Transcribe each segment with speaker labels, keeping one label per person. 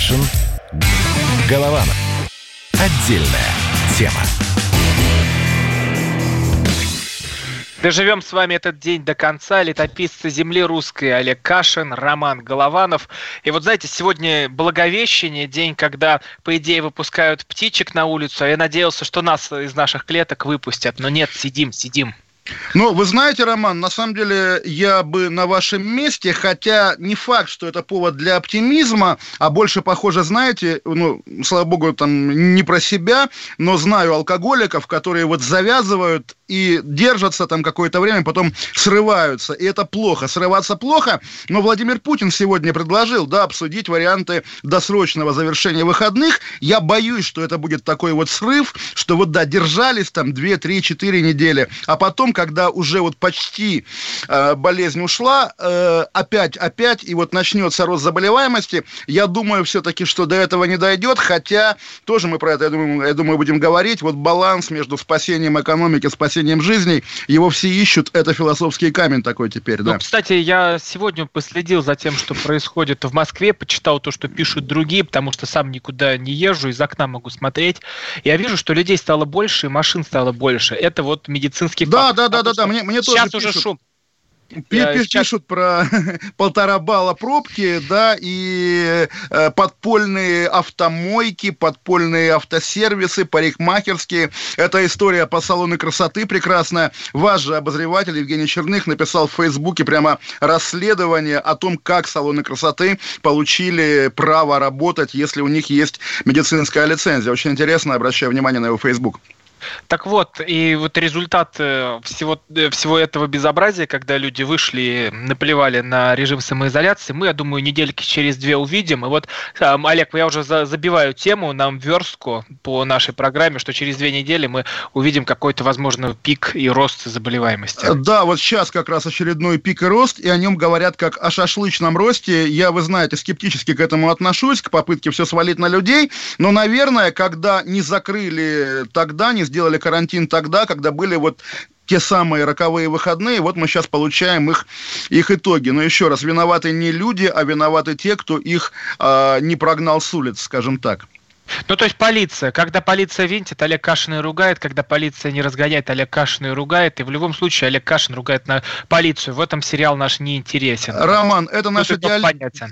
Speaker 1: Кашин. Голованов. Отдельная тема.
Speaker 2: Доживем с вами этот день до конца. Летописцы земли русской Олег Кашин, Роман Голованов. И вот знаете, сегодня Благовещение, день, когда, по идее, выпускают птичек на улицу. А я надеялся, что нас из наших клеток выпустят. Но нет, сидим, сидим.
Speaker 3: Ну, вы знаете, Роман, на самом деле я бы на вашем месте, хотя не факт, что это повод для оптимизма, а больше похоже, знаете, ну, слава богу, там не про себя, но знаю алкоголиков, которые вот завязывают и держатся там какое-то время, потом срываются. И это плохо. Срываться плохо, но Владимир Путин сегодня предложил, да, обсудить варианты досрочного завершения выходных. Я боюсь, что это будет такой вот срыв, что вот, да, держались там 2, 3, 4 недели, а потом, когда уже вот почти э, болезнь ушла, э, опять, опять, и вот начнется рост заболеваемости, я думаю все-таки, что до этого не дойдет, хотя тоже мы про это, я думаю, я думаю будем говорить, вот баланс между спасением экономики, спасением жизней, его все ищут, это философский камень такой теперь, да.
Speaker 2: Ну, кстати, я сегодня последил за тем, что происходит в Москве, почитал то, что пишут другие, потому что сам никуда не езжу, из окна могу смотреть. Я вижу, что людей стало больше, и машин стало больше. Это вот медицинский
Speaker 3: да,
Speaker 2: факт.
Speaker 3: Да, да, да, да, мне, мне тоже
Speaker 2: Сейчас
Speaker 3: пишут.
Speaker 2: уже шум.
Speaker 3: Пишут, про полтора балла пробки, да, и э, подпольные автомойки, подпольные автосервисы, парикмахерские. Это история по салону красоты прекрасная. Ваш же обозреватель Евгений Черных написал в Фейсбуке прямо расследование о том, как салоны красоты получили право работать, если у них есть медицинская лицензия. Очень интересно, обращаю внимание на его Фейсбук.
Speaker 2: Так вот, и вот результат э, всего, э, всего этого безобразия, когда люди вышли, наплевали на режим самоизоляции, мы, я думаю, недельки через две увидим. И вот, Олег, я уже забиваю тему нам верстку по нашей программе, что через две недели мы увидим какой-то, возможно, пик и рост заболеваемости.
Speaker 3: Да, вот сейчас как раз очередной пик и рост, и о нем говорят как о шашлычном росте. Я, вы знаете, скептически к этому отношусь, к попытке все свалить на людей, но, наверное, когда не закрыли тогда, не сделали карантин тогда, когда были вот те самые роковые выходные, вот мы сейчас получаем их, их итоги. Но еще раз, виноваты не люди, а виноваты те, кто их э, не прогнал с улиц, скажем так.
Speaker 2: Ну, то есть полиция. Когда полиция винтит, Олег Кашин и ругает. Когда полиция не разгоняет, Олег Кашин и ругает. И в любом случае Олег Кашин ругает на полицию. В этом сериал наш не интересен.
Speaker 3: Роман, это наша диал...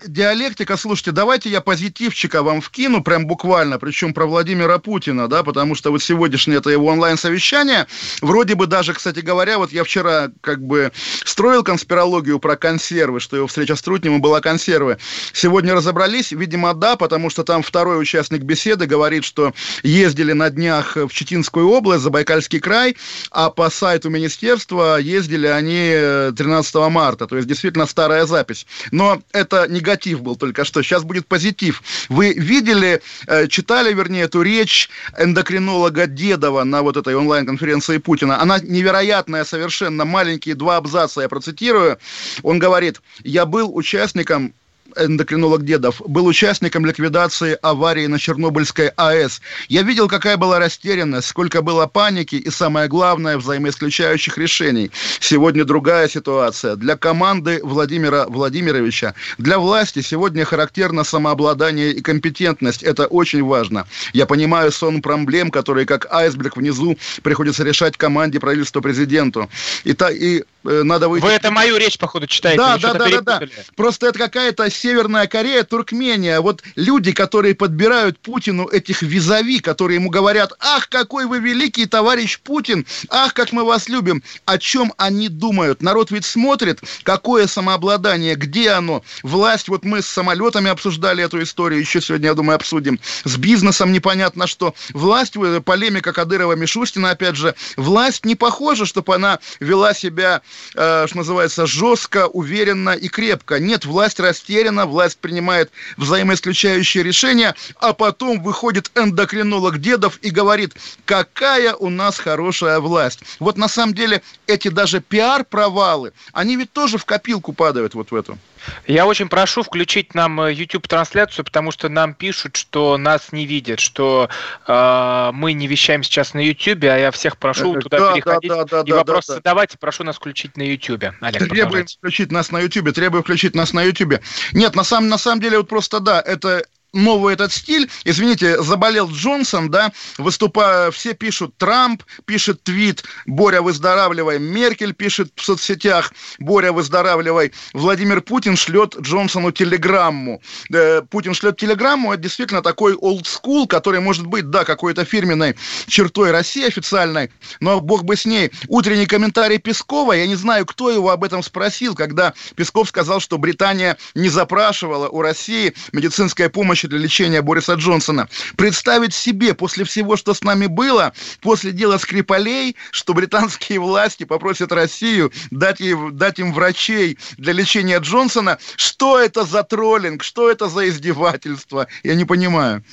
Speaker 3: диалектика. Слушайте, давайте я позитивчика вам вкину, прям буквально, причем про Владимира Путина, да, потому что вот сегодняшнее это его онлайн-совещание. Вроде бы даже, кстати говоря, вот я вчера как бы строил конспирологию про консервы, что его встреча с Трутневым была консервы. Сегодня разобрались, видимо, да, потому что там второй участник беседы беседы говорит, что ездили на днях в Читинскую область, Забайкальский край, а по сайту министерства ездили они 13 марта, то есть действительно старая запись. Но это негатив был только что, сейчас будет позитив. Вы видели, э, читали, вернее, эту речь эндокринолога Дедова на вот этой онлайн-конференции Путина? Она невероятная совершенно, маленькие два абзаца, я процитирую. Он говорит, я был участником эндокринолог Дедов, был участником ликвидации аварии на Чернобыльской АЭС. Я видел, какая была растерянность, сколько было паники и, самое главное, взаимоисключающих решений. Сегодня другая ситуация. Для команды Владимира Владимировича, для власти сегодня характерно самообладание и компетентность. Это очень важно. Я понимаю сон проблем, которые как айсберг внизу приходится решать команде правительства президенту. И, та, и надо выйти...
Speaker 2: Вы это мою речь, походу, читаете.
Speaker 3: Да, да, да, да, да. Просто это какая-то Северная Корея, Туркмения, вот люди, которые подбирают Путину этих визави, которые ему говорят, ах, какой вы великий товарищ Путин, ах, как мы вас любим, о чем они думают? Народ ведь смотрит, какое самообладание, где оно? Власть, вот мы с самолетами обсуждали эту историю, еще сегодня, я думаю, обсудим, с бизнесом непонятно что. Власть, полемика Кадырова-Мишустина, опять же, власть не похожа, чтобы она вела себя, э, что называется, жестко, уверенно и крепко. Нет, власть растеряна, власть принимает взаимоисключающие решения, а потом выходит эндокринолог Дедов и говорит, какая у нас хорошая власть. Вот на самом деле эти даже пиар-провалы, они ведь тоже в копилку падают вот в эту.
Speaker 2: Я очень прошу включить нам э, YouTube-трансляцию, потому что нам пишут, что нас не видят, что э, мы не вещаем сейчас на YouTube, а я всех прошу э, туда да, переходить да, да, да, и да, вопросы да, задавать. Прошу нас включить на YouTube.
Speaker 3: Олег, требуем включить нас на YouTube, требуем включить нас на YouTube. Нет, на самом, на самом деле вот просто да, это новый этот стиль. Извините, заболел Джонсон, да, выступая, все пишут Трамп, пишет твит, Боря, выздоравливай, Меркель пишет в соцсетях, Боря, выздоравливай, Владимир Путин шлет Джонсону телеграмму. Э, Путин шлет телеграмму, это действительно такой school, который может быть, да, какой-то фирменной чертой России официальной, но бог бы с ней. Утренний комментарий Пескова, я не знаю, кто его об этом спросил, когда Песков сказал, что Британия не запрашивала у России медицинская помощь для лечения Бориса Джонсона. Представить себе после всего, что с нами было, после дела Скрипалей, что британские власти попросят Россию дать, ей, дать им врачей для лечения Джонсона, что это за троллинг, что это за издевательство, я не понимаю.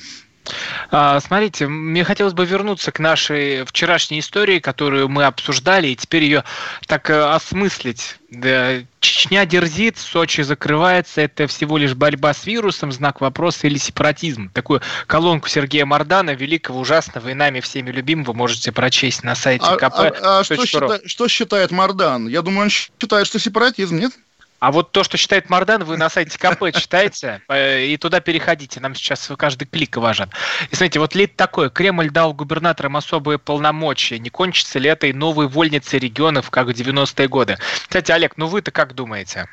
Speaker 2: А, смотрите, мне хотелось бы вернуться к нашей вчерашней истории, которую мы обсуждали, и теперь ее так э, осмыслить. Чечня дерзит, Сочи закрывается, это всего лишь борьба с вирусом, знак вопроса или сепаратизм. Такую колонку Сергея Мардана, великого, ужасного и нами всеми любимого, можете прочесть на сайте
Speaker 3: а, КП. А, а, а что, счита, что считает Мардан? Я думаю, он считает, что сепаратизм, нет?
Speaker 2: А вот то, что читает Мардан, вы на сайте КП читаете, и туда переходите. Нам сейчас каждый клик важен. И смотрите, вот лид такой. Кремль дал губернаторам особые полномочия. Не кончится ли этой новой вольницей регионов, как в 90-е годы? Кстати, Олег, ну вы-то как думаете?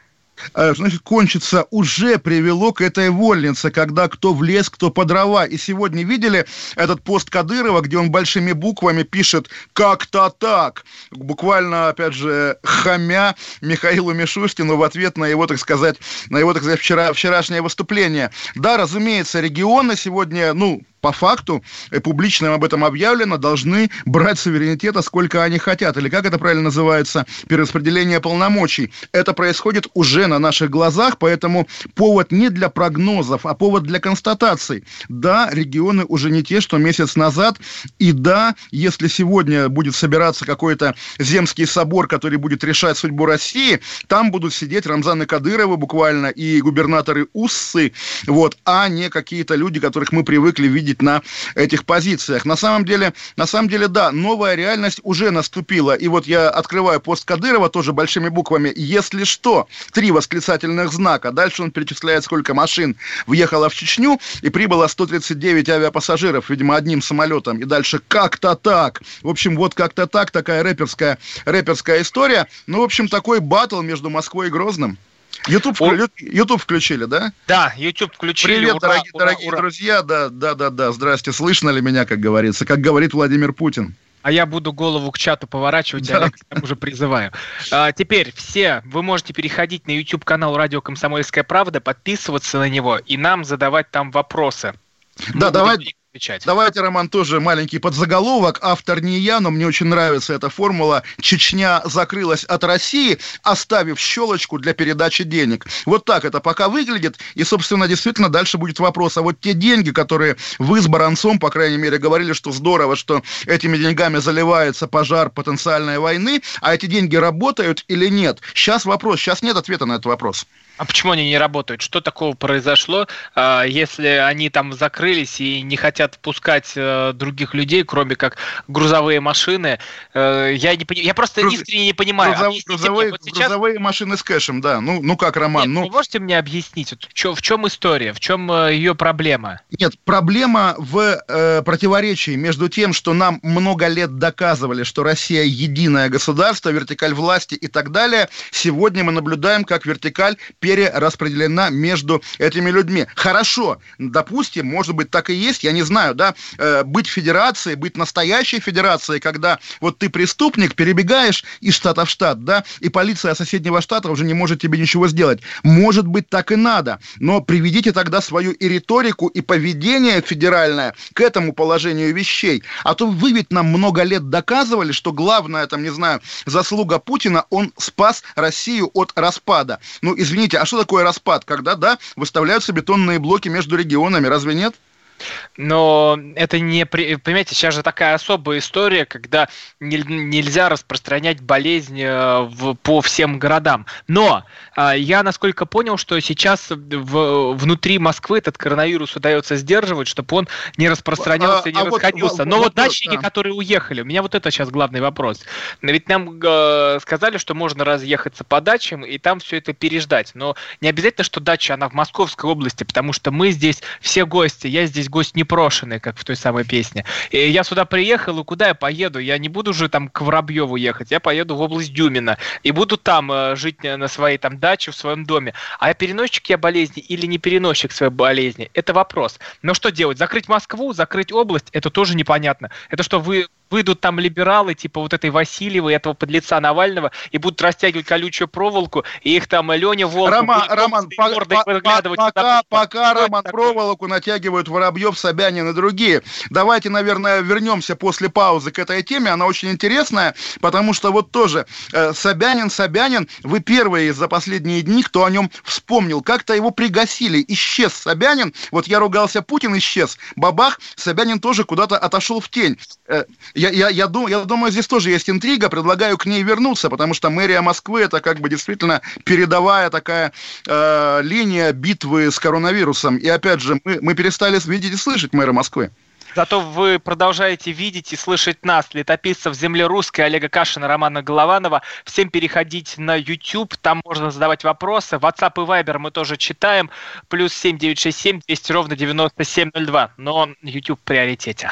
Speaker 3: Э, значит, кончится, уже привело к этой вольнице, когда кто в лес, кто по дрова. И сегодня видели этот пост Кадырова, где он большими буквами пишет «как-то так», буквально, опять же, хамя Михаилу Мишустину в ответ на его, так сказать, на его, так сказать, вчера, вчерашнее выступление. Да, разумеется, регионы сегодня, ну, по факту, и публично об этом объявлено, должны брать суверенитета, сколько они хотят. Или как это правильно называется? Перераспределение полномочий. Это происходит уже на наших глазах, поэтому повод не для прогнозов, а повод для констатаций. Да, регионы уже не те, что месяц назад. И да, если сегодня будет собираться какой-то земский собор, который будет решать судьбу России, там будут сидеть Рамзаны Кадыровы буквально и губернаторы Уссы, вот, а не какие-то люди, которых мы привыкли видеть видеть на этих позициях. На самом деле, на самом деле, да, новая реальность уже наступила. И вот я открываю пост Кадырова тоже большими буквами. Если что, три восклицательных знака. Дальше он перечисляет, сколько машин въехало в Чечню, и прибыло 139 авиапассажиров, видимо, одним самолетом. И дальше как-то так. В общем, вот как-то так, такая рэперская, рэперская история. Ну, в общем, такой батл между Москвой и Грозным. YouTube, О... YouTube включили, да?
Speaker 2: Да, YouTube включили.
Speaker 3: Привет, ура, дорогие, ура, дорогие ура. друзья. Да, да, да, да. Здрасте. Слышно ли меня, как говорится? Как говорит Владимир Путин.
Speaker 2: А я буду голову к чату поворачивать, да. я уже призываю. А, теперь все, вы можете переходить на YouTube канал Радио Комсомольская правда, подписываться на него и нам задавать там вопросы.
Speaker 3: Да, давай, отвечать. Давайте, Роман, тоже маленький подзаголовок. Автор не я, но мне очень нравится эта формула. Чечня закрылась от России, оставив щелочку для передачи денег. Вот так это пока выглядит. И, собственно, действительно, дальше будет вопрос. А вот те деньги, которые вы с Баранцом, по крайней мере, говорили, что здорово, что этими деньгами заливается пожар потенциальной войны, а эти деньги работают или нет? Сейчас вопрос, сейчас нет ответа на этот вопрос.
Speaker 2: А почему они не работают? Что такого произошло, а, если они там закрылись и не хотят впускать э, других людей, кроме как грузовые машины? Э, я не я просто Груз... искренне не понимаю.
Speaker 3: Грузов... Грузовые, вот сейчас... грузовые машины с кэшем, да. Ну, ну как, Роман?
Speaker 2: Нет,
Speaker 3: ну...
Speaker 2: Вы можете мне объяснить, вот, в чем история, в чем э, ее проблема?
Speaker 3: Нет, проблема в э, противоречии между тем, что нам много лет доказывали, что Россия единое государство, вертикаль власти и так далее. Сегодня мы наблюдаем, как вертикаль перераспределена между этими людьми. Хорошо, допустим, может быть, так и есть, я не знаю, да, э, быть федерацией, быть настоящей федерацией, когда вот ты преступник, перебегаешь из штата в штат, да, и полиция соседнего штата уже не может тебе ничего сделать. Может быть, так и надо, но приведите тогда свою и риторику, и поведение федеральное к этому положению вещей. А то вы ведь нам много лет доказывали, что главная, там, не знаю, заслуга Путина, он спас Россию от распада. Ну, извините, а что такое распад? Когда, да, выставляются бетонные блоки между регионами, разве нет?
Speaker 2: Но это не... Понимаете, сейчас же такая особая история, когда нельзя распространять болезнь э, в, по всем городам. Но а, я, насколько понял, что сейчас в, внутри Москвы этот коронавирус удается сдерживать, чтобы он не распространялся, а, не а расходился. Вот, Но вот, вот дачники, да. которые уехали, у меня вот это сейчас главный вопрос. Ведь нам э, сказали, что можно разъехаться по дачам и там все это переждать. Но не обязательно, что дача, она в Московской области, потому что мы здесь все гости. Я здесь гость непрошенный, как в той самой песне. И я сюда приехал, и куда я поеду? Я не буду же там к Воробьеву ехать, я поеду в область Дюмина и буду там э, жить на своей там даче, в своем доме. А переносчик я болезни или не переносчик своей болезни? Это вопрос. Но что делать? Закрыть Москву, закрыть область? Это тоже непонятно. Это что, вы выйдут там либералы, типа вот этой Васильевой, этого подлеца Навального, и будут растягивать колючую проволоку, и их там Леня Волков
Speaker 3: Рома, Роман, по, по, по, пока, пока Роман такое? проволоку натягивают Воробьев, Собянин и другие. Давайте, наверное, вернемся после паузы к этой теме. Она очень интересная, потому что вот тоже э, Собянин, Собянин, вы первые за последние дни, кто о нем вспомнил. Как-то его пригасили. Исчез Собянин. Вот я ругался, Путин исчез. Бабах, Собянин тоже куда-то отошел в тень. Э, я, я, я, дум, я думаю, здесь тоже есть интрига, предлагаю к ней вернуться, потому что мэрия Москвы это как бы действительно передовая такая э, линия битвы с коронавирусом. И опять же, мы, мы перестали видеть и слышать мэра Москвы.
Speaker 2: Зато вы продолжаете видеть и слышать нас, летописцев земли русской Олега Кашина, Романа Голованова. Всем переходить на YouTube, там можно задавать вопросы. WhatsApp и Viber мы тоже читаем. Плюс 7967 200 ровно 9702. Но YouTube в приоритете.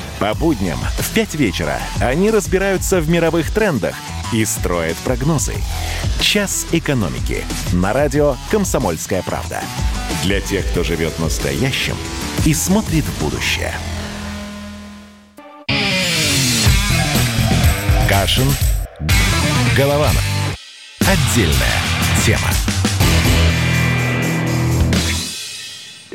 Speaker 1: по будням в 5 вечера они разбираются в мировых трендах и строят прогнозы. «Час экономики» на радио «Комсомольская правда». Для тех, кто живет настоящим и смотрит в будущее. Кашин. Голованов. Отдельная тема.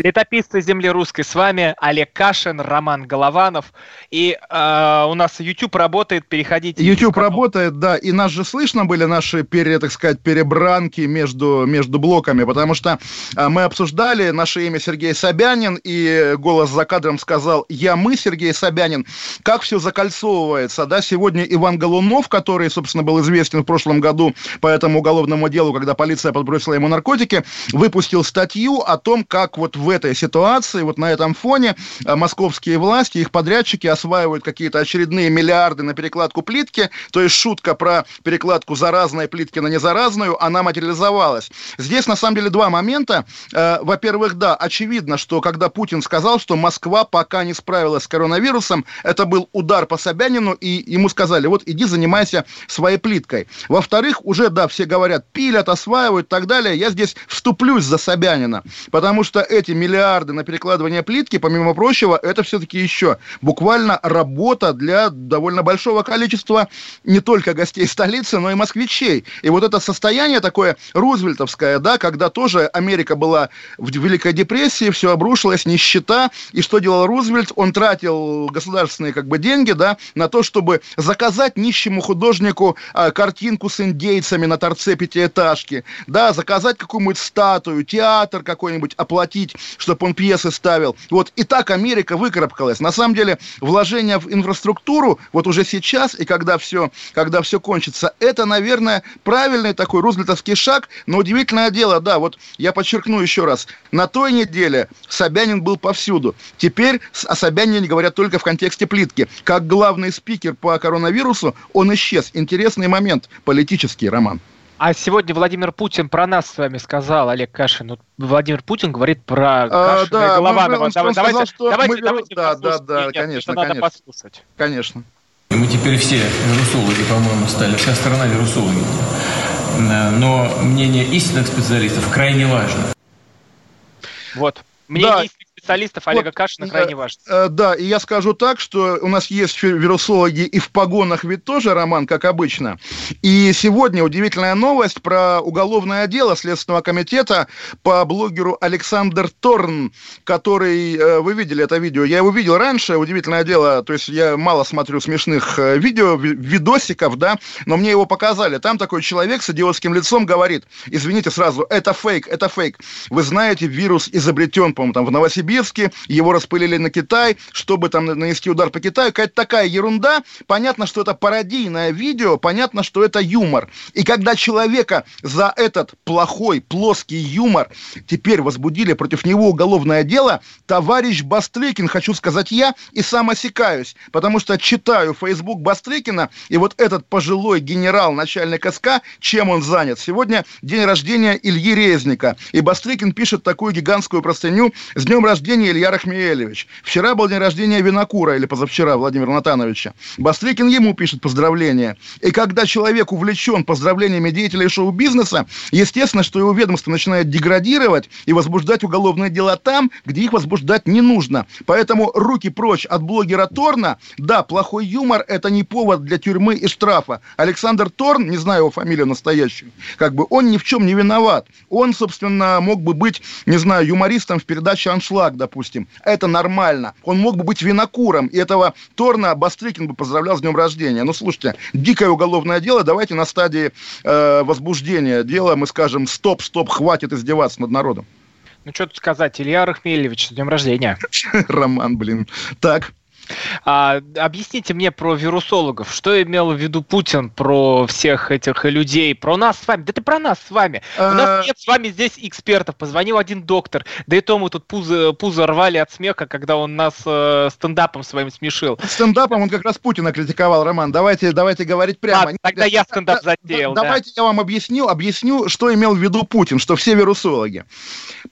Speaker 2: Летописцы земли русской с вами Олег Кашин, Роман Голованов. И э, у нас YouTube работает, переходите.
Speaker 3: YouTube работает, да, и нас же слышно были наши, пере, так сказать, перебранки между, между блоками, потому что э, мы обсуждали наше имя Сергей Собянин, и голос за кадром сказал «Я мы, Сергей Собянин». Как все закольцовывается, да, сегодня Иван Голунов, который, собственно, был известен в прошлом году по этому уголовному делу, когда полиция подбросила ему наркотики, выпустил статью о том, как вот в этой ситуации, вот на этом фоне э, московские власти, их подрядчики осваивают какие-то очередные миллиарды на перекладку плитки, то есть шутка про перекладку заразной плитки на незаразную, она материализовалась. Здесь, на самом деле, два момента. Э, во-первых, да, очевидно, что когда Путин сказал, что Москва пока не справилась с коронавирусом, это был удар по Собянину, и ему сказали, вот иди занимайся своей плиткой. Во-вторых, уже, да, все говорят, пилят, осваивают и так далее. Я здесь вступлюсь за Собянина, потому что эти миллиарды на перекладывание плитки, помимо прочего, это все-таки еще буквально работа для довольно большого количества не только гостей столицы, но и москвичей. И вот это состояние такое рузвельтовское, да, когда тоже Америка была в Великой депрессии, все обрушилось, нищета, и что делал Рузвельт? Он тратил государственные как бы деньги, да, на то, чтобы заказать нищему художнику а, картинку с индейцами на торце пятиэтажки, да, заказать какую-нибудь статую, театр какой-нибудь оплатить, чтобы он пьесы ставил. Вот и так Америка выкарабкалась. На самом деле, вложение в инфраструктуру, вот уже сейчас, и когда все, когда все кончится, это, наверное, правильный такой рузвельтовский шаг, но удивительное дело, да, вот я подчеркну еще раз, на той неделе Собянин был повсюду. Теперь о Собянине говорят только в контексте плитки. Как главный спикер по коронавирусу, он исчез. Интересный момент, политический роман.
Speaker 2: А сегодня Владимир Путин про нас с вами сказал, Олег Кашин. Вот Владимир Путин говорит про а, Кашина да, и Голованова.
Speaker 3: Он, он давайте, сказал, что давайте, мы... давайте да, да, да, Нет, конечно,
Speaker 2: это
Speaker 3: конечно.
Speaker 2: надо послушать.
Speaker 3: Конечно.
Speaker 4: Мы теперь все вирусологи, по-моему, стали, вся страна вирусологи. Но мнение истинных специалистов крайне важно.
Speaker 2: Вот. Мнение да. истинных специалистов Олега вот, Кашина крайне важно.
Speaker 3: Э, да, и я скажу так, что у нас есть вирусологи и в погонах ведь тоже, Роман, как обычно. И сегодня удивительная новость про уголовное дело Следственного комитета по блогеру Александр Торн, который, э, вы видели это видео, я его видел раньше, удивительное дело, то есть я мало смотрю смешных э, видео, видосиков, да, но мне его показали. Там такой человек с идиотским лицом говорит, извините сразу, это фейк, это фейк. Вы знаете, вирус изобретен, по-моему, там в Новосибирске, его распылили на Китай, чтобы там нанести удар по Китаю. Какая-то такая ерунда. Понятно, что это пародийное видео, понятно, что это юмор. И когда человека за этот плохой, плоский юмор теперь возбудили против него уголовное дело, товарищ Бастрыкин, хочу сказать я, и сам осекаюсь, потому что читаю Facebook Бастрыкина, и вот этот пожилой генерал, начальник СК, чем он занят? Сегодня день рождения Ильи Резника, и Бастрыкин пишет такую гигантскую простыню «С днем рождения, Илья Рахмиелевич». Вчера был день рождения Винокура, или позавчера, Владимира Натановича. Бастрыкин ему пишет поздравления. И когда человек увлечен поздравлениями деятелей шоу-бизнеса, естественно, что его ведомство начинает деградировать и возбуждать уголовные дела там, где их возбуждать не нужно. Поэтому руки прочь от блогера Торна. Да, плохой юмор – это не повод для тюрьмы и штрафа. Александр Торн, не знаю его фамилию настоящую, как бы он ни в чем не виноват. Он, собственно, мог бы быть, не знаю, юмористом в передаче «Аншлаг», допустим. Это нормально. Он мог бы быть винокуром, и этого Торна Бастрыкин бы поздравлял с днем рождения. Ну, слушайте, дикое уголовное дело, давайте на стадии э, возбуждения дела мы скажем, стоп, стоп, хватит издеваться над народом.
Speaker 2: Ну, что тут сказать, Илья Рахмелевич, с днем рождения.
Speaker 3: Роман, блин. Так.
Speaker 2: А, объясните мне про вирусологов. Что имел в виду Путин про всех этих людей, про нас с вами? Да ты про нас с вами. У нас а. нет с вами здесь экспертов. Позвонил один доктор. Да и то мы тут пузо, пузо рвали от смеха, когда он нас э, стендапом своим смешил.
Speaker 3: Стендапом он как раз Путина критиковал, Роман. Давайте, давайте говорить прямо.
Speaker 2: А, тогда я стендап затеял.
Speaker 3: Да, да. Давайте я вам объясню, объясню, что имел в виду Путин, что все вирусологи.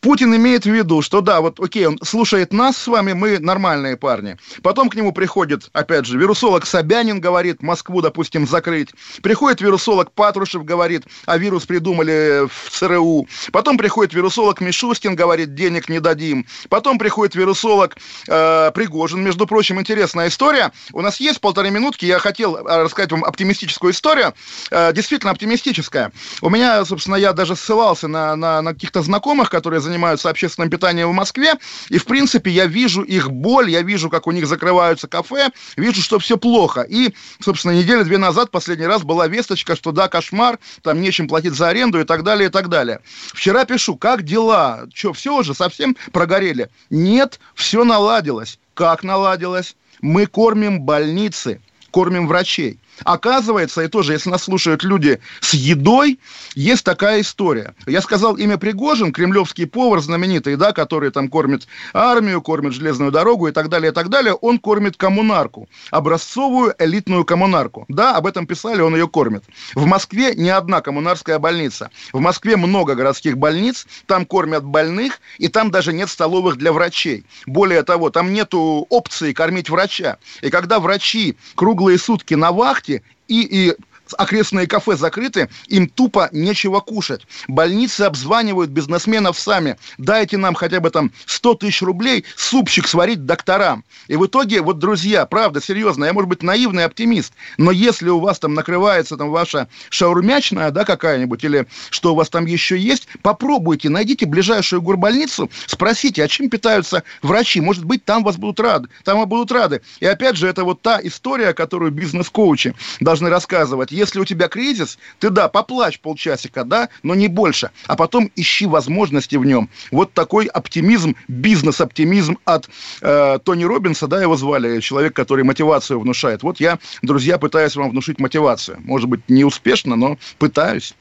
Speaker 3: Путин имеет в виду, что да, вот окей, он слушает нас с вами, мы нормальные парни. Потом к нему приходит, опять же, вирусолог Собянин говорит, Москву, допустим, закрыть. Приходит вирусолог Патрушев, говорит, а вирус придумали в ЦРУ. Потом приходит вирусолог Мишустин, говорит, денег не дадим. Потом приходит вирусолог э, Пригожин. Между прочим, интересная история. У нас есть полторы минутки, я хотел э, рассказать вам оптимистическую историю. Э, действительно оптимистическая. У меня, собственно, я даже ссылался на, на, на каких-то знакомых, которые занимаются общественным питанием в Москве, и, в принципе, я вижу их боль, я вижу, как у них закрываются кафе, вижу, что все плохо. И, собственно, неделю-две назад последний раз была весточка, что да, кошмар, там нечем платить за аренду и так далее, и так далее. Вчера пишу, как дела? Что, все уже совсем прогорели? Нет, все наладилось. Как наладилось? Мы кормим больницы, кормим врачей. Оказывается, и тоже, если нас слушают люди с едой, есть такая история. Я сказал имя Пригожин, кремлевский повар знаменитый, да, который там кормит армию, кормит железную дорогу и так далее, и так далее. Он кормит коммунарку, образцовую элитную коммунарку. Да, об этом писали, он ее кормит. В Москве не одна коммунарская больница. В Москве много городских больниц, там кормят больных, и там даже нет столовых для врачей. Более того, там нету опции кормить врача. И когда врачи круглые сутки на вахте, шахте и, и окрестные кафе закрыты, им тупо нечего кушать. Больницы обзванивают бизнесменов сами. Дайте нам хотя бы там 100 тысяч рублей, супчик сварить докторам. И в итоге, вот, друзья, правда, серьезно, я, может быть, наивный оптимист, но если у вас там накрывается там ваша шаурмячная, да, какая-нибудь, или что у вас там еще есть, попробуйте, найдите ближайшую горбольницу, спросите, а чем питаются врачи? Может быть, там вас будут рады, там будут рады. И опять же, это вот та история, которую бизнес-коучи должны рассказывать если у тебя кризис, ты, да, поплачь полчасика, да, но не больше, а потом ищи возможности в нем. Вот такой оптимизм, бизнес-оптимизм от э, Тони Робинса, да, его звали, человек, который мотивацию внушает. Вот я, друзья, пытаюсь вам внушить мотивацию. Может быть, не успешно, но пытаюсь.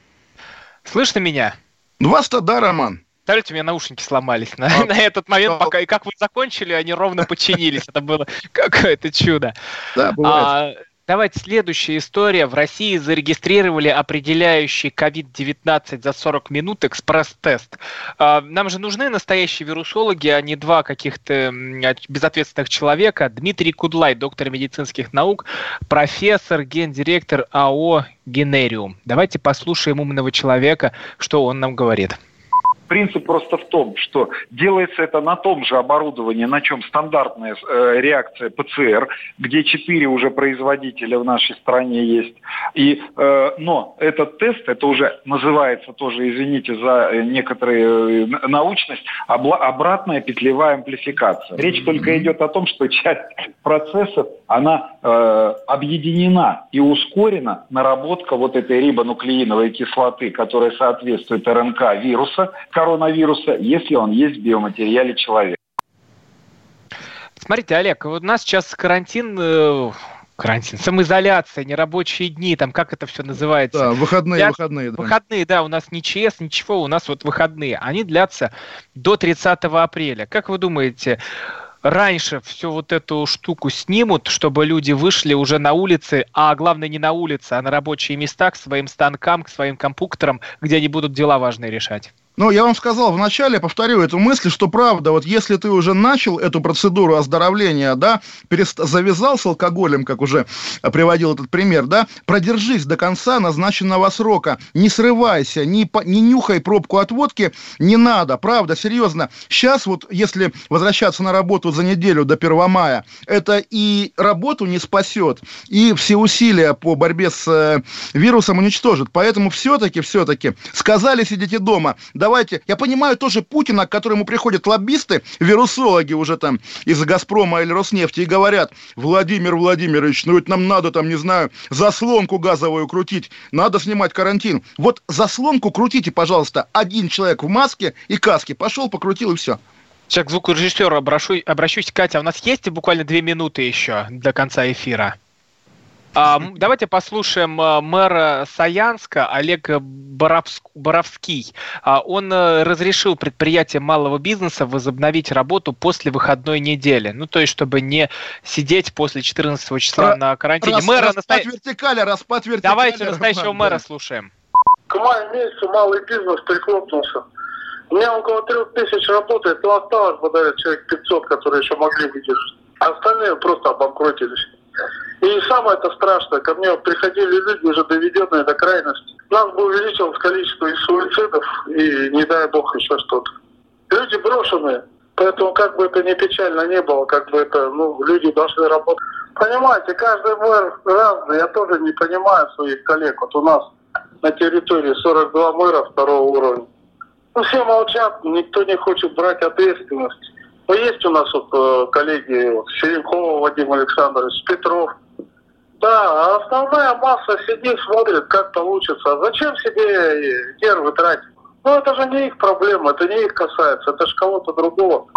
Speaker 2: Слышно меня?
Speaker 3: Вас-то да, Роман.
Speaker 2: Представляете, у меня наушники сломались на, а, на этот момент, пока и как вы закончили, они ровно починились. Это было какое-то чудо. Да, бывает. А, Давайте следующая история. В России зарегистрировали определяющий COVID-19 за 40 минут экспресс-тест. А, нам же нужны настоящие вирусологи, а не два каких-то безответственных человека. Дмитрий Кудлай, доктор медицинских наук, профессор, гендиректор АО «Генериум». Давайте послушаем умного человека, что он нам говорит.
Speaker 5: Принцип просто в том, что делается это на том же оборудовании, на чем стандартная э, реакция ПЦР, где четыре уже производителя в нашей стране есть. И, э, но этот тест, это уже называется тоже, извините за э, некоторую э, научность, обла- обратная петлевая амплификация. Речь только идет о том, что часть процессов, она э, объединена и ускорена наработка вот этой рибонуклеиновой кислоты, которая соответствует РНК вируса, коронавируса, если он есть в биоматериале человека.
Speaker 2: Смотрите, Олег, вот у нас сейчас карантин, э, карантин, самоизоляция, нерабочие дни, там как это все называется?
Speaker 3: Да, выходные, Для... выходные.
Speaker 2: Да. Выходные, да, у нас не ЧС, ничего, у нас вот выходные. Они длятся до 30 апреля. Как вы думаете, раньше всю вот эту штуку снимут, чтобы люди вышли уже на улицы, а главное не на улице, а на рабочие места к своим станкам, к своим компьютерам, где они будут дела важные решать?
Speaker 3: Ну, я вам сказал вначале, повторю эту мысль, что правда, вот если ты уже начал эту процедуру оздоровления, да, перест... завязал с алкоголем, как уже приводил этот пример, да, продержись до конца назначенного срока, не срывайся, не, по... не нюхай пробку от водки, не надо, правда, серьезно. Сейчас вот, если возвращаться на работу за неделю до 1 мая, это и работу не спасет, и все усилия по борьбе с э, вирусом уничтожит. Поэтому все-таки, все-таки, сказали сидите дома, давайте, я понимаю тоже Путина, к которому приходят лоббисты, вирусологи уже там из «Газпрома» или «Роснефти» и говорят, Владимир Владимирович, ну ведь нам надо там, не знаю, заслонку газовую крутить, надо снимать карантин. Вот заслонку крутите, пожалуйста, один человек в маске и каске, пошел, покрутил и все.
Speaker 2: Сейчас к звукорежиссеру обращусь. Катя, у нас есть буквально две минуты еще до конца эфира? А, давайте послушаем а, мэра Саянска Олега Боровск, Боровский. А, он а, разрешил предприятиям малого бизнеса возобновить работу после выходной недели. Ну, то есть, чтобы не сидеть после 14 числа на карантине.
Speaker 3: Раз, мэра распад наста... вертикали, распад вертикали.
Speaker 2: Давайте настоящего Роман, мэра да. слушаем.
Speaker 6: К маю месяцу малый бизнес прихлопнулся. У меня около трех тысяч работает, но осталось, бодает, человек 500, которые еще могли выдержать. Остальные просто обанкротились. И самое это страшное, ко мне приходили люди, уже доведенные до крайности. Нас бы увеличилось количество и суицидов, и не дай бог еще что-то. Люди брошенные. Поэтому как бы это ни печально не было, как бы это, ну, люди должны работать. Понимаете, каждый мэр разный. Я тоже не понимаю своих коллег. Вот у нас на территории 42 мэра второго уровня. Ну, все молчат, никто не хочет брать ответственность. Но есть у нас вот э, коллеги вот, Серенкова Вадим Александрович, Петров. Да, а основная масса сидит, смотрит, как получится. А зачем себе нервы тратить? Ну, это же не их проблема, это не их касается, это же кого-то другого.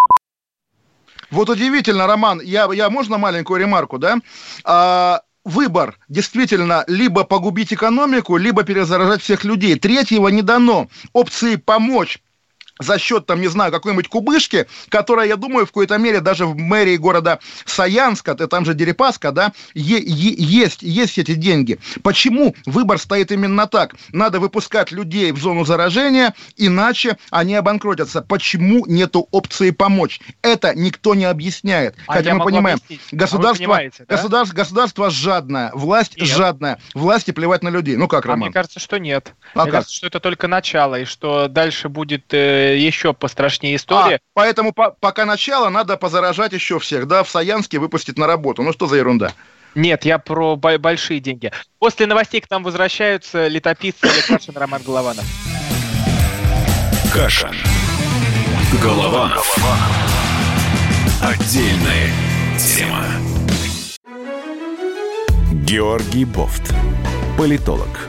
Speaker 3: Вот удивительно, Роман, я, я можно маленькую ремарку, да? А, выбор действительно либо погубить экономику, либо перезаражать всех людей. Третьего не дано. Опции помочь за счет, там, не знаю, какой-нибудь кубышки, которая, я думаю, в какой-то мере даже в мэрии города Саянска, там же Дерипаска, да, е- е- есть, есть эти деньги. Почему выбор стоит именно так? Надо выпускать людей в зону заражения, иначе они обанкротятся. Почему нету опции помочь? Это никто не объясняет. А Хотя мы понимаем, государство, а да? государство, государство жадное, власть нет. жадная, власти плевать на людей. Ну как, Роман? А
Speaker 2: мне кажется, что нет. А мне как? кажется, что это только начало, и что дальше будет э, еще пострашнее история. А,
Speaker 3: поэтому по пока начало надо позаражать еще всех, да, в Саянске выпустить на работу. Ну что за ерунда?
Speaker 2: Нет, я про большие деньги. После новостей к нам возвращаются летописцы Олег Кашин, Роман Голованов.
Speaker 1: Кашин. Голованов. Отдельная тема. Георгий Бофт. Политолог,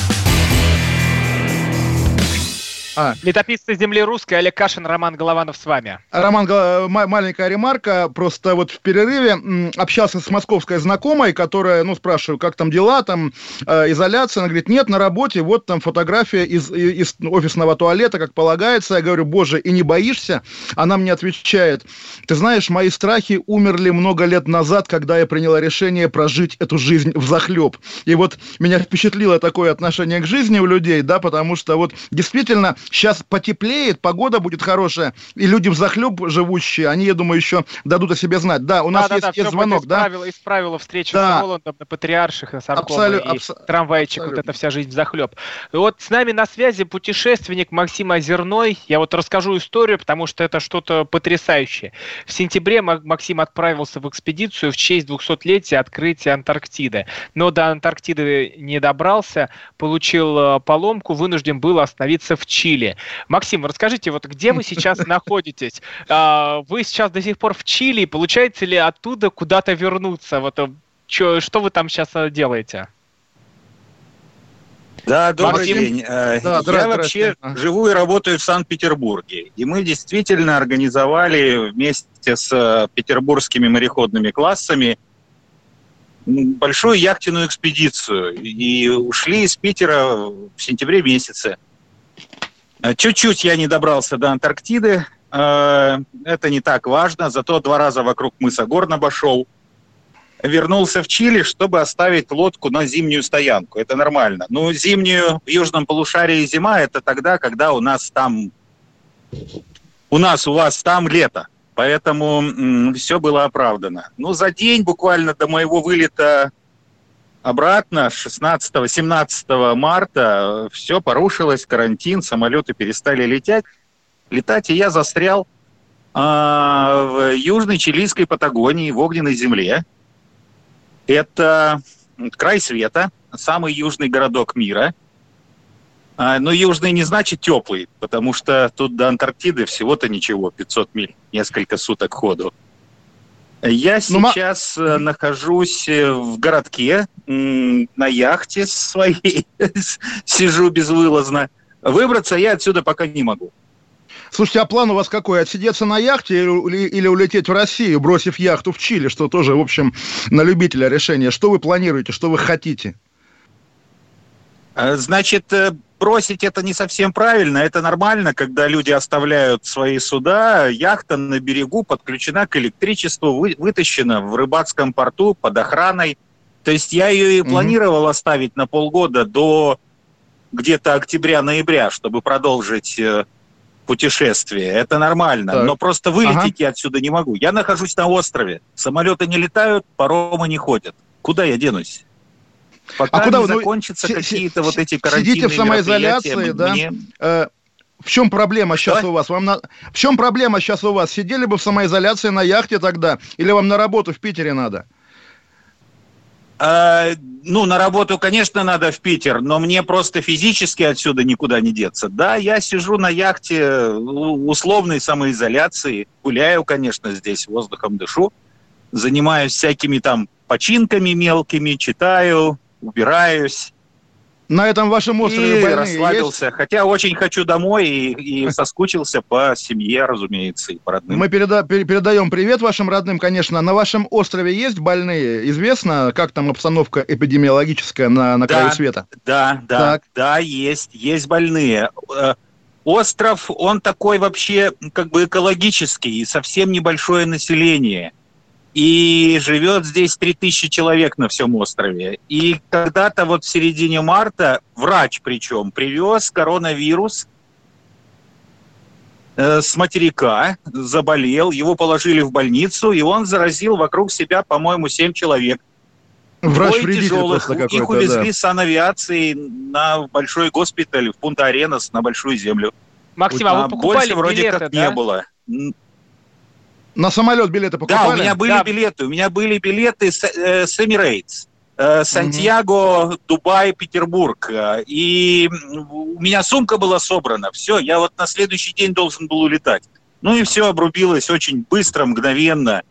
Speaker 2: А. Летописцы земли русской, Олег Кашин, Роман Голованов с вами.
Speaker 3: Роман, маленькая ремарка. Просто вот в перерыве общался с московской знакомой, которая, ну, спрашиваю, как там дела, там э, изоляция. Она говорит, нет, на работе, вот там фотография из, из офисного туалета, как полагается. Я говорю, боже, и не боишься? Она мне отвечает, ты знаешь, мои страхи умерли много лет назад, когда я приняла решение прожить эту жизнь в захлеб. И вот меня впечатлило такое отношение к жизни у людей, да, потому что вот действительно сейчас потеплеет, погода будет хорошая, и люди в захлеб живущие, они, я думаю, еще дадут о себе знать. Да, у нас да, есть, да, есть звонок, да?
Speaker 2: Исправила, исправила встречу да. с Воландом на Патриарших, на Саркома, и абс... трамвайчик, абсолютно. вот это вся жизнь захлеб. Вот с нами на связи путешественник Максим Озерной. Я вот расскажу историю, потому что это что-то потрясающее. В сентябре Максим отправился в экспедицию в честь 200-летия открытия Антарктиды. Но до Антарктиды не добрался, получил э, поломку, вынужден был остановиться в Чили. Чили. Максим, расскажите, вот где вы сейчас находитесь? А, вы сейчас до сих пор в Чили, получается ли оттуда куда-то вернуться? Вот э, что вы там сейчас э, делаете?
Speaker 7: Да, добрый Максим. день. Э, да, Я вообще живу и работаю в Санкт-Петербурге. И мы действительно организовали вместе с петербургскими мореходными классами большую яхтенную экспедицию. И ушли из Питера в сентябре месяце. Э, чуть-чуть я не добрался до Антарктиды. Э, это не так важно, зато два раза вокруг мыса Горн обошел. Вернулся в Чили, чтобы оставить лодку на зимнюю стоянку. Это нормально. Ну, зимнюю в южном полушарии зима – это тогда, когда у нас там... У нас, у вас там лето. Поэтому м- все было оправдано. Ну, за день буквально до моего вылета обратно 16-17 марта все порушилось, карантин, самолеты перестали лететь, летать, и я застрял а, в южной чилийской Патагонии, в огненной земле. Это край света, самый южный городок мира. А, но южный не значит теплый, потому что тут до Антарктиды всего-то ничего, 500 миль, несколько суток ходу. Я ну, сейчас ну, нахожусь э, в городке на яхте своей, сижу безвылазно. Выбраться я отсюда пока не могу.
Speaker 3: Слушайте, а план у вас какой? Отсидеться на яхте или, или улететь в Россию, бросив яхту в Чили, что тоже, в общем, на любителя решение. Что вы планируете, что вы хотите?
Speaker 7: Э, значит, бросить это не совсем правильно. Это нормально, когда люди оставляют свои суда. Яхта на берегу подключена к электричеству, вы, вытащена в рыбацком порту под охраной. То есть я ее и планировал mm-hmm. оставить на полгода до где-то октября-ноября, чтобы продолжить э, путешествие. Это нормально. Так. Но просто вылететь ага. я отсюда не могу. Я нахожусь на острове. Самолеты не летают, паромы не ходят. Куда я денусь? Пока а куда не вы, закончатся ну, какие-то вот эти карантинные
Speaker 3: Сидите в самоизоляции, да? Мне... Э, в чем проблема Что? сейчас у вас? Вам на... В чем проблема сейчас у вас? Сидели бы в самоизоляции на яхте тогда? Или вам на работу в Питере надо?
Speaker 7: А, ну, на работу, конечно, надо в Питер, но мне просто физически отсюда никуда не деться. Да, я сижу на яхте условной самоизоляции, гуляю, конечно, здесь, воздухом дышу, занимаюсь всякими там починками мелкими, читаю, убираюсь.
Speaker 3: На этом вашем острове
Speaker 7: и расслабился. Есть? Хотя очень хочу домой и, и соскучился по семье, разумеется, и по родным.
Speaker 3: Мы переда передаем привет вашим родным, конечно. На вашем острове есть больные? Известно, как там обстановка эпидемиологическая на, на да, краю света?
Speaker 7: Да, да, так. да, есть, есть больные. Э, остров, он такой вообще как бы экологический, и совсем небольшое население – и живет здесь 3000 человек на всем острове. И когда-то вот в середине марта врач причем привез коронавирус э, с материка, заболел, его положили в больницу, и он заразил вокруг себя, по-моему, 7 человек. Врач тяжелых. Их увезли да. с санавиацией на большой госпиталь в Пунта-Аренас, на Большую Землю.
Speaker 2: Максим, а вы покупали
Speaker 7: Больше вроде билеты, как да? не было.
Speaker 3: На самолет билеты покупали?
Speaker 7: Да, у меня были да. билеты. У меня были билеты с, э, с Emirates. Э, Сантьяго, mm-hmm. Дубай, Петербург. И у меня сумка была собрана. Все, я вот на следующий день должен был улетать. Ну и все обрубилось очень быстро, мгновенно.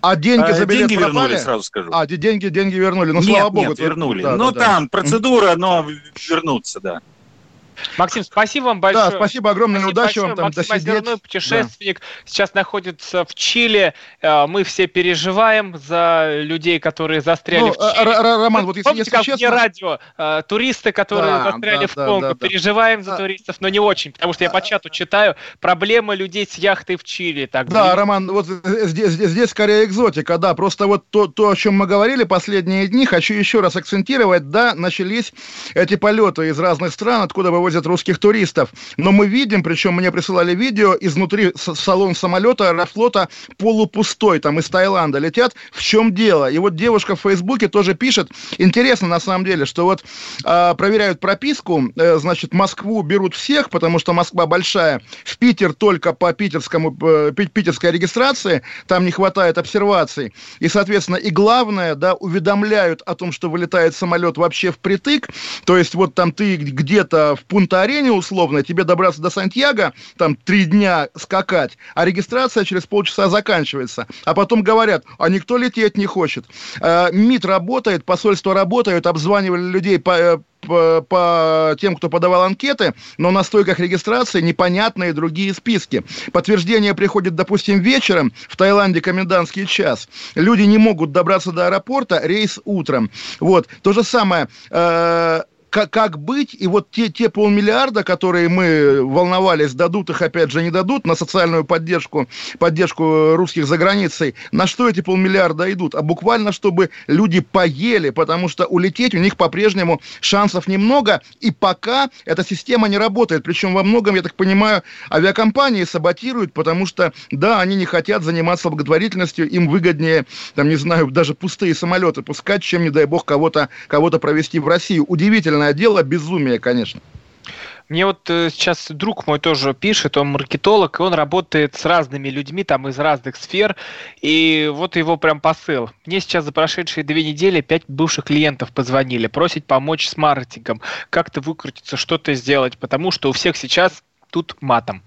Speaker 3: А деньги за билет
Speaker 7: Деньги пропали? вернули, сразу скажу.
Speaker 3: А, деньги, деньги вернули. Ну, нет, слава богу.
Speaker 7: Нет, вернули. Да, ну, да, там да. процедура, но вернуться, да.
Speaker 2: Максим, спасибо вам большое.
Speaker 3: Да, спасибо огромное, спасибо удачи большое. вам там
Speaker 2: Максим досидеть. Озерной, путешественник, да. сейчас находится в Чили. Э, мы все переживаем за людей, которые застряли ну, в Чили.
Speaker 3: Роман, вот если,
Speaker 2: Помните, если как честно... радио, э, туристы, которые да, застряли да, в Конго, да, да, переживаем да. за туристов, но не очень, потому что я по чату читаю проблемы людей с яхтой в Чили. Так,
Speaker 3: да, Роман, вот здесь, здесь, здесь скорее экзотика, да, просто вот то, то, о чем мы говорили последние дни, хочу еще раз акцентировать, да, начались эти полеты из разных стран, откуда вывозят русских туристов. Но мы видим, причем мне присылали видео, изнутри салон самолета Аэрофлота полупустой, там из Таиланда летят. В чем дело? И вот девушка в Фейсбуке тоже пишет, интересно на самом деле, что вот э, проверяют прописку, э, значит, Москву берут всех, потому что Москва большая, в Питер только по питерскому, э, питерской регистрации, там не хватает обсерваций. И, соответственно, и главное, да, уведомляют о том, что вылетает самолет вообще впритык, то есть вот там ты где-то в Пунта-Арене условно, тебе добраться до Сантьяго, там три дня скакать, а регистрация через полчаса заканчивается. А потом говорят, а никто лететь не хочет. Э, МИД работает, посольство работает, обзванивали людей по, э, по, по тем, кто подавал анкеты, но на стойках регистрации непонятные другие списки. Подтверждение приходит, допустим, вечером, в Таиланде комендантский час. Люди не могут добраться до аэропорта, рейс утром. Вот. То же самое... Э, как, как быть, и вот те, те полмиллиарда, которые мы волновались, дадут их, опять же, не дадут на социальную поддержку, поддержку русских за границей, на что эти полмиллиарда идут? А буквально, чтобы люди поели, потому что улететь у них по-прежнему шансов немного, и пока эта система не работает. Причем во многом, я так понимаю, авиакомпании саботируют, потому что, да, они не хотят заниматься благотворительностью, им выгоднее, там, не знаю, даже пустые самолеты пускать, чем, не дай бог, кого-то кого провести в Россию. Удивительно удивительное дело, безумие, конечно.
Speaker 2: Мне вот э, сейчас друг мой тоже пишет, он маркетолог, и он работает с разными людьми там из разных сфер, и вот его прям посыл. Мне сейчас за прошедшие две недели пять бывших клиентов позвонили, просить помочь с маркетингом, как-то выкрутиться, что-то сделать, потому что у всех сейчас тут матом.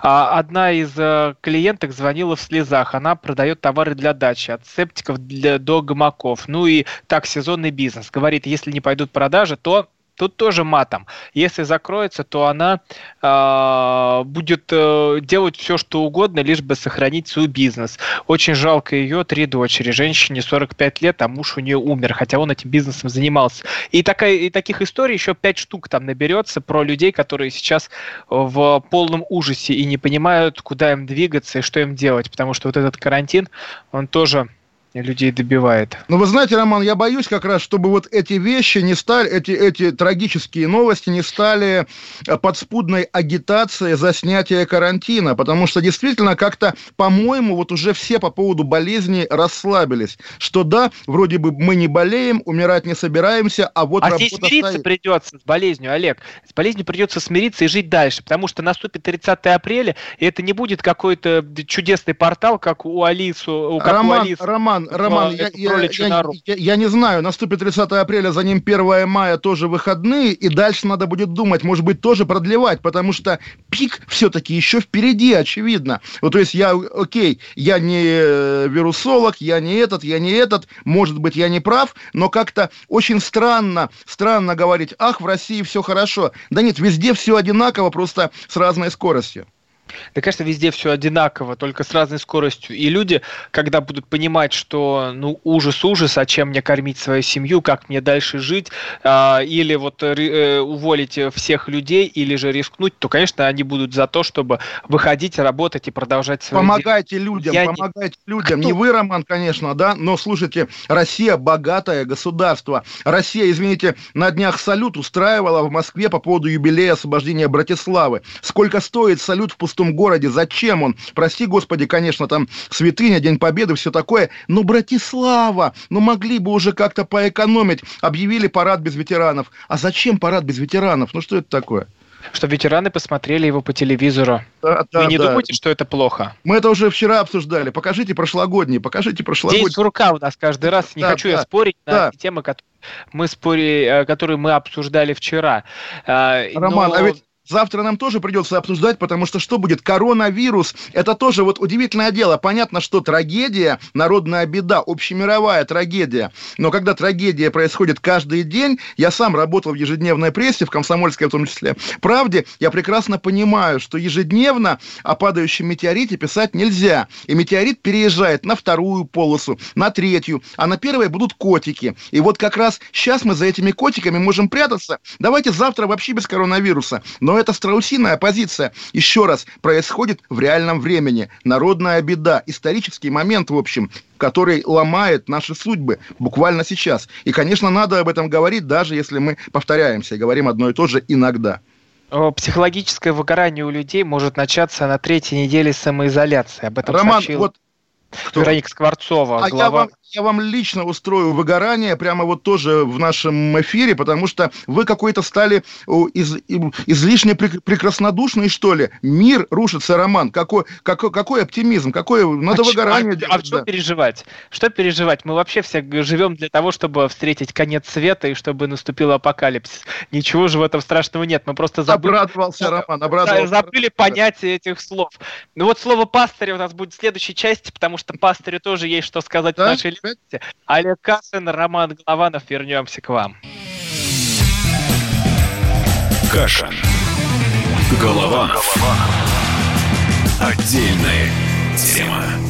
Speaker 2: А, одна из э, клиенток звонила в слезах. Она продает товары для дачи, от септиков для, до гамаков. Ну и так, сезонный бизнес. Говорит, если не пойдут продажи, то Тут тоже матом. Если закроется, то она э, будет э, делать все, что угодно, лишь бы сохранить свой бизнес. Очень жалко ее, три дочери. Женщине 45 лет, а муж у нее умер, хотя он этим бизнесом занимался. И, такая, и таких историй еще пять штук там наберется про людей, которые сейчас в полном ужасе и не понимают, куда им двигаться и что им делать. Потому что вот этот карантин, он тоже людей добивает.
Speaker 3: Ну, вы знаете, Роман, я боюсь как раз, чтобы вот эти вещи не стали, эти, эти трагические новости не стали э, подспудной агитацией за снятие карантина, потому что действительно как-то, по-моему, вот уже все по поводу болезни расслабились, что да, вроде бы мы не болеем, умирать не собираемся, а вот
Speaker 2: а здесь смириться стоит... придется с болезнью, Олег, с болезнью придется смириться и жить дальше, потому что наступит 30 апреля, и это не будет какой-то чудесный портал, как у Алису, как
Speaker 3: Роман,
Speaker 2: у Алисы.
Speaker 3: Роман, Роман, Роман, я, я, я, я, я не знаю, наступит 30 апреля, за ним 1 мая тоже выходные, и дальше надо будет думать, может быть, тоже продлевать, потому что пик все-таки еще впереди, очевидно. Вот, то есть я, окей, я не э, вирусолог, я не этот, я не этот, может быть, я не прав, но как-то очень странно, странно говорить, ах, в России все хорошо. Да нет, везде все одинаково, просто с разной скоростью.
Speaker 2: Да, конечно, везде все одинаково, только с разной скоростью. И люди, когда будут понимать, что ну ужас, ужас, а чем мне кормить свою семью, как мне дальше жить, а, или вот э, уволить всех людей, или же рискнуть, то, конечно, они будут за то, чтобы выходить, работать и продолжать свою
Speaker 3: Помогайте дел... людям, Я помогайте не... людям. Кто? Не вы, Роман, конечно, да, но слушайте, Россия богатое государство. Россия, извините, на днях салют устраивала в Москве по поводу юбилея освобождения Братиславы. Сколько стоит салют в пустом пустом городе, зачем он? Прости, господи, конечно, там святыня, День Победы, все такое. Но Братислава, ну могли бы уже как-то поэкономить. Объявили парад без ветеранов. А зачем парад без ветеранов? Ну что это такое?
Speaker 2: Чтобы ветераны посмотрели его по телевизору. Да, да, Вы не да. думаете, что это плохо?
Speaker 3: Мы это уже вчера обсуждали. Покажите прошлогодние, покажите прошлогодние.
Speaker 2: Здесь рука у нас каждый раз. Не да, хочу да, я спорить да. на темы, которые мы, спори, э, которые мы обсуждали вчера.
Speaker 3: Роман, Но... а ведь завтра нам тоже придется обсуждать, потому что что будет? Коронавирус. Это тоже вот удивительное дело. Понятно, что трагедия, народная беда, общемировая трагедия. Но когда трагедия происходит каждый день, я сам работал в ежедневной прессе, в комсомольской в том числе, правде, я прекрасно понимаю, что ежедневно о падающем метеорите писать нельзя. И метеорит переезжает на вторую полосу, на третью, а на первой будут котики. И вот как раз сейчас мы за этими котиками можем прятаться. Давайте завтра вообще без коронавируса. Но это страусиная позиция. Еще раз, происходит в реальном времени. Народная беда, исторический момент, в общем, который ломает наши судьбы буквально сейчас. И, конечно, надо об этом говорить, даже если мы повторяемся и говорим одно и то же иногда.
Speaker 2: Психологическое выгорание у людей может начаться на третьей неделе самоизоляции. Об этом
Speaker 3: Роман, сообщил... вот
Speaker 2: кто? Вероника Скворцова.
Speaker 3: А глава... я, вам, я вам лично устрою выгорание прямо вот тоже в нашем эфире, потому что вы какой-то стали из, излишне прекраснодушный, что ли. Мир рушится, Роман. Какой, какой, какой оптимизм, какое надо а выгорание
Speaker 2: а, делать. А что да. переживать? Что переживать? Мы вообще все живем для того, чтобы встретить конец света и чтобы наступил апокалипсис. Ничего же в этом страшного нет. Мы просто забыли...
Speaker 3: Обрадовался, Роман, обрадовался.
Speaker 2: Забыли понятие этих слов. Ну вот слово пастыря у нас будет в следующей части, потому что пастырю тоже есть что сказать да? в нашей лекции. Олег Кашин, Роман Голованов, вернемся к вам.
Speaker 1: Кашин. Голованов. Отдельная тема.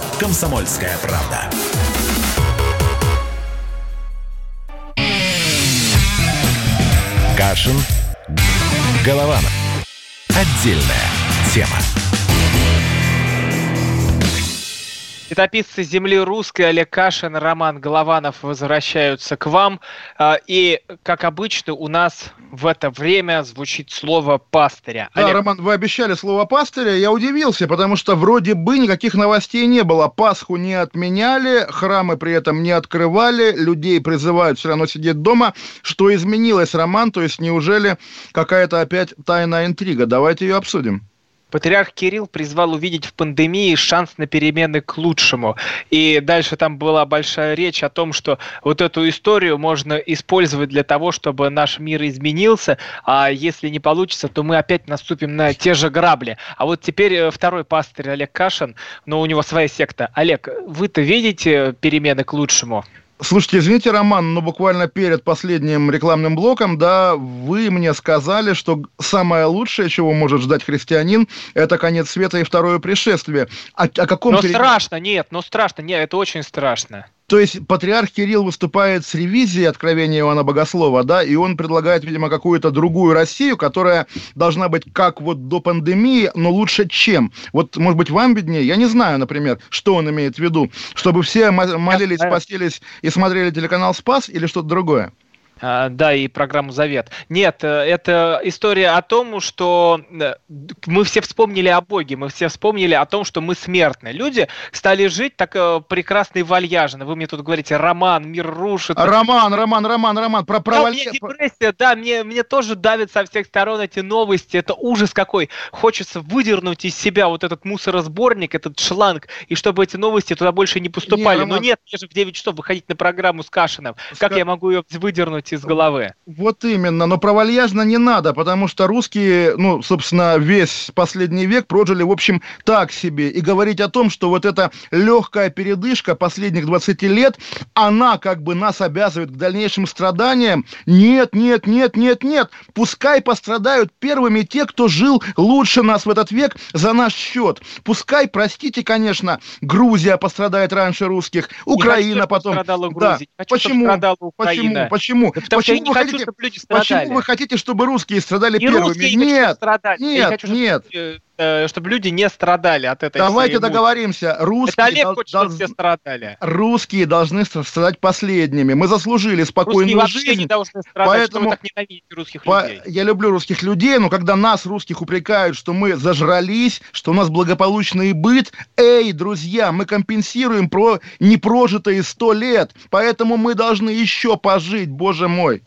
Speaker 1: «Комсомольская правда». Кашин. Голованов. Отдельная тема.
Speaker 2: Летописцы земли русской Олег Кашин, Роман Голованов возвращаются к вам. А, и, как обычно, у нас в это время звучит слово пастыря.
Speaker 3: Да, Олег... Роман, вы обещали слово пастыря. Я удивился, потому что вроде бы никаких новостей не было. Пасху не отменяли, храмы при этом не открывали, людей призывают все равно сидеть дома. Что изменилось, Роман? То есть неужели какая-то опять тайная интрига? Давайте ее обсудим.
Speaker 2: Патриарх Кирилл призвал увидеть в пандемии шанс на перемены к лучшему. И дальше там была большая речь о том, что вот эту историю можно использовать для того, чтобы наш мир изменился, а если не получится, то мы опять наступим на те же грабли. А вот теперь э, второй пастырь Олег Кашин, но у него своя секта. Олег, вы-то видите перемены к лучшему?
Speaker 3: Слушайте, извините, Роман, но буквально перед последним рекламным блоком, да, вы мне сказали, что самое лучшее, чего может ждать христианин, это конец света и второе пришествие.
Speaker 2: О, о каком... Но перед... страшно, нет, но страшно, нет, это очень страшно.
Speaker 3: То есть патриарх Кирилл выступает с ревизией откровения Иоанна Богослова, да, и он предлагает, видимо, какую-то другую Россию, которая должна быть как вот до пандемии, но лучше чем. Вот, может быть, вам виднее, я не знаю, например, что он имеет в виду, чтобы все молились, постились и смотрели телеканал «Спас» или что-то другое?
Speaker 2: А, да, и программу «Завет». Нет, э, это история о том, что э, мы все вспомнили о Боге, мы все вспомнили о том, что мы смертны. Люди стали жить так э, прекрасно и вальяжно. Вы мне тут говорите, роман, мир рушит.
Speaker 3: Роман, роман, роман, роман, про
Speaker 2: провал... Да, мне депрессия, да, мне, мне тоже давит со всех сторон эти новости, это ужас какой. Хочется выдернуть из себя вот этот мусоросборник, этот шланг, и чтобы эти новости туда больше не поступали. Не, роман... Но нет, мне же в 9 часов выходить на программу с Кашином. Как я могу ее выдернуть из головы.
Speaker 3: Вот именно, но про вальяжно не надо, потому что русские, ну, собственно, весь последний век прожили, в общем, так себе. И говорить о том, что вот эта легкая передышка последних 20 лет, она как бы нас обязывает к дальнейшим страданиям, нет, нет, нет, нет, нет. Пускай пострадают первыми те, кто жил лучше нас в этот век за наш счет. Пускай, простите, конечно, Грузия пострадает раньше русских, Украина потом.
Speaker 2: Да. Почему?
Speaker 3: Почему? Почему?
Speaker 2: Потому почему что я не хочу,
Speaker 3: чтобы люди страдали. Почему вы хотите, чтобы русские страдали и первыми? Нет,
Speaker 2: страдать.
Speaker 3: нет, хочу, нет.
Speaker 2: Чтобы, это, чтобы люди не страдали от этой
Speaker 3: Давайте договоримся. Русские, это
Speaker 2: Олег хочет, чтобы все страдали.
Speaker 3: Русские должны страдать последними. Мы заслужили спокойную Русские жизнь. не должны страдать, поэтому... что вы так ненавидите русских по... людей. Я люблю русских людей, но когда нас, русских, упрекают, что мы зажрались, что у нас благополучный быт, эй, друзья, мы компенсируем про непрожитые сто лет, поэтому мы должны еще пожить, боже мой.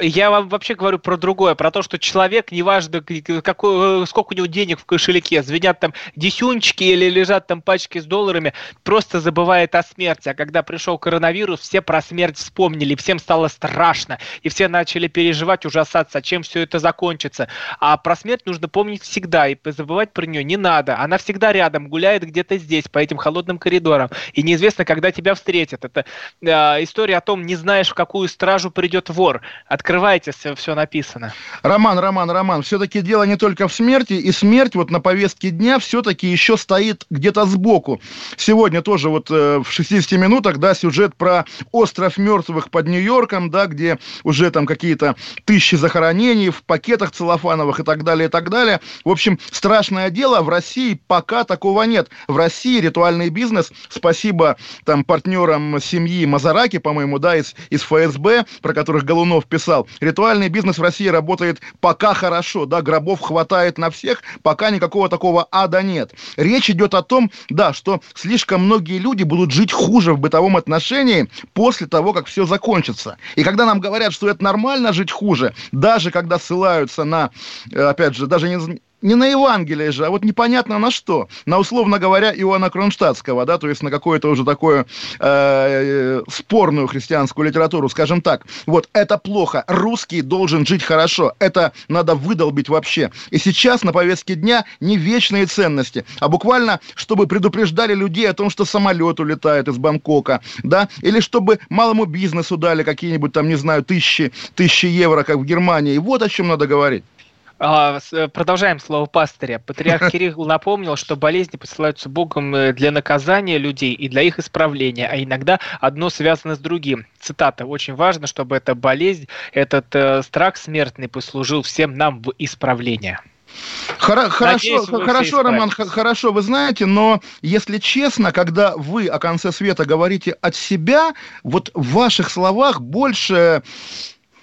Speaker 2: Я вам вообще говорю про другое, про то, что человек, неважно, какой, сколько у него денег в кошельке, звенят там десюнчики или лежат там пачки с долларами, просто забывает о смерти. А когда пришел коронавирус, все про смерть вспомнили, всем стало страшно, и все начали переживать, ужасаться, чем все это закончится. А про смерть нужно помнить всегда, и забывать про нее не надо. Она всегда рядом, гуляет где-то здесь, по этим холодным коридорам, и неизвестно, когда тебя встретят. Это э, история о том, не знаешь, в какую стражу придет вор Открывайте, все, все написано.
Speaker 3: Роман, Роман, Роман, все-таки дело не только в смерти, и смерть вот на повестке дня все-таки еще стоит где-то сбоку. Сегодня тоже вот э, в 60 минутах, да, сюжет про остров мертвых под Нью-Йорком, да, где уже там какие-то тысячи захоронений в пакетах целлофановых и так далее, и так далее. В общем, страшное дело, в России пока такого нет. В России ритуальный бизнес, спасибо там партнерам семьи Мазараки, по-моему, да, из, из ФСБ, про которых Голунов писал, ритуальный бизнес в России работает пока хорошо, да, гробов хватает на всех, пока никакого такого ада нет. Речь идет о том, да, что слишком многие люди будут жить хуже в бытовом отношении после того, как все закончится. И когда нам говорят, что это нормально жить хуже, даже когда ссылаются на, э, опять же, даже не, не на Евангелие же, а вот непонятно на что. На, условно говоря, Иоанна Кронштадтского, да, то есть на какую-то уже такую э, э, спорную христианскую литературу, скажем так. Вот, это плохо. Русский должен жить хорошо. Это надо выдолбить вообще. И сейчас на повестке дня не вечные ценности, а буквально, чтобы предупреждали людей о том, что самолет улетает из Бангкока, да, или чтобы малому бизнесу дали какие-нибудь там, не знаю, тысячи, тысячи евро, как в Германии. Вот о чем надо говорить.
Speaker 2: А, э, продолжаем слово пастыря. Патриарх Кирилл напомнил, что болезни посылаются Богом э, для наказания людей и для их исправления, а иногда одно связано с другим. Цитата. «Очень важно, чтобы эта болезнь, этот э, страх смертный послужил всем нам в исправление».
Speaker 3: Хоро- хорошо, хорошо, Роман, хорошо, вы знаете, но если честно, когда вы о конце света говорите от себя, вот в ваших словах больше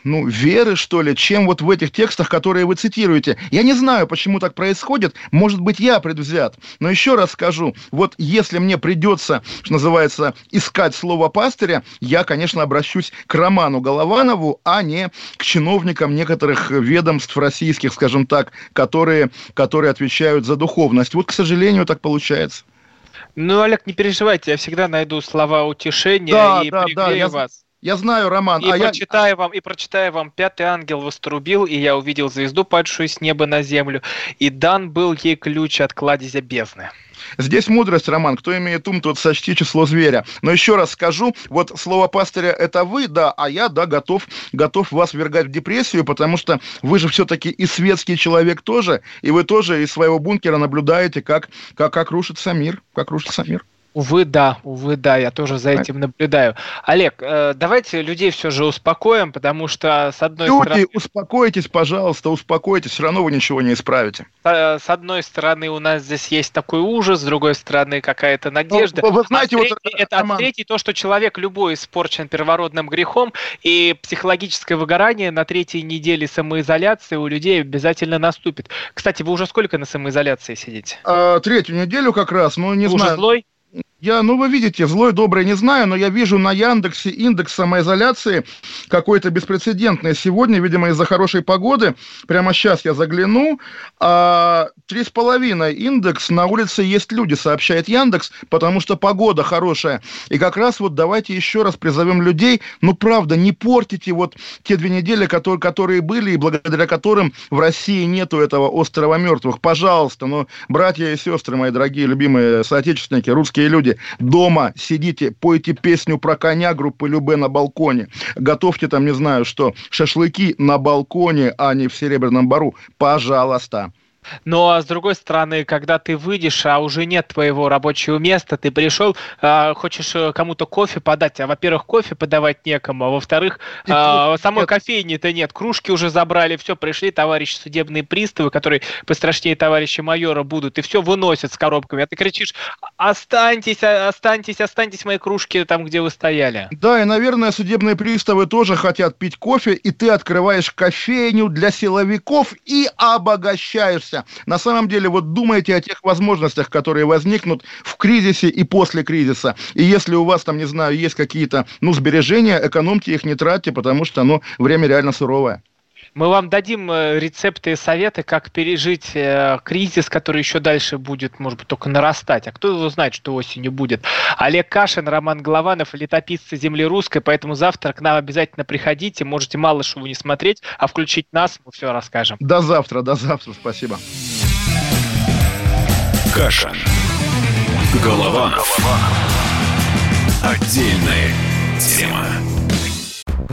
Speaker 3: ну, веры, что ли, чем вот в этих текстах, которые вы цитируете. Я не знаю, почему так происходит. Может быть, я предвзят. Но еще раз скажу, вот если мне придется, что называется, искать слово пастыря, я, конечно, обращусь к Роману Голованову, а не к чиновникам некоторых ведомств российских, скажем так, которые, которые отвечают за духовность. Вот, к сожалению, так получается.
Speaker 2: Ну, Олег, не переживайте, я всегда найду слова утешения да, и да, пригрею да, я... вас.
Speaker 3: Я знаю, Роман.
Speaker 2: И а прочитаю я... вам, и прочитаю вам, пятый ангел вострубил, и я увидел звезду, падшую с неба на землю, и дан был ей ключ от кладезя бездны.
Speaker 3: Здесь мудрость, Роман. Кто имеет ум, тот сочти число зверя. Но еще раз скажу, вот слово пастыря это вы, да, а я, да, готов, готов вас вергать в депрессию, потому что вы же все-таки и светский человек тоже, и вы тоже из своего бункера наблюдаете, как, как, как рушится мир, как рушится мир.
Speaker 2: Увы, да, увы, да, я тоже за этим наблюдаю. Олег, э, давайте людей все же успокоим, потому что с одной
Speaker 3: Люди, стороны... успокойтесь, пожалуйста, успокойтесь, все равно вы ничего не исправите.
Speaker 2: С одной стороны у нас здесь есть такой ужас, с другой стороны какая-то надежда.
Speaker 3: Ну, вы знаете, а вот...
Speaker 2: Третий, это Роман... третий то, что человек любой испорчен первородным грехом, и психологическое выгорание на третьей неделе самоизоляции у людей обязательно наступит. Кстати, вы уже сколько на самоизоляции сидите?
Speaker 3: А, третью неделю как раз, ну не вы знаю.
Speaker 2: Уже злой?
Speaker 3: Я, ну вы видите, злой, добрый не знаю, но я вижу на Яндексе индекс самоизоляции какой-то беспрецедентный. Сегодня, видимо, из-за хорошей погоды, прямо сейчас я загляну, а три с половиной индекс, на улице есть люди, сообщает Яндекс, потому что погода хорошая. И как раз вот давайте еще раз призовем людей, ну правда, не портите вот те две недели, которые, которые были, и благодаря которым в России нету этого острова мертвых. Пожалуйста, ну, братья и сестры мои дорогие, любимые соотечественники, русские люди, люди, дома сидите, пойте песню про коня группы Любе на балконе, готовьте там, не знаю что, шашлыки на балконе, а не в Серебряном Бару, пожалуйста.
Speaker 2: Но а с другой стороны, когда ты выйдешь, а уже нет твоего рабочего места, ты пришел, а, хочешь э, кому-то кофе подать, а во-первых, кофе подавать некому, а во-вторых, а, самой кофейни-то нет, кружки уже забрали, все, пришли товарищи судебные приставы, которые пострашнее товарища майора будут, и все выносят с коробками, а ты кричишь, останьтесь, останьтесь, останьтесь мои кружки там, где вы стояли.
Speaker 3: Да, и, наверное, судебные приставы тоже хотят пить кофе, и ты открываешь кофейню для силовиков и обогащаешься на самом деле, вот думайте о тех возможностях, которые возникнут в кризисе и после кризиса. И если у вас там, не знаю, есть какие-то, ну, сбережения, экономьте их, не тратьте, потому что, ну, время реально суровое.
Speaker 2: Мы вам дадим э, рецепты и советы, как пережить э, кризис, который еще дальше будет, может быть, только нарастать. А кто его знает, что осенью будет? Олег Кашин, Роман Голованов, летописцы земли русской. Поэтому завтра к нам обязательно приходите. Можете мало что не смотреть, а включить нас, мы все расскажем.
Speaker 3: До завтра, до завтра. Спасибо.
Speaker 1: Кашин. Голованов. Отдельная тема.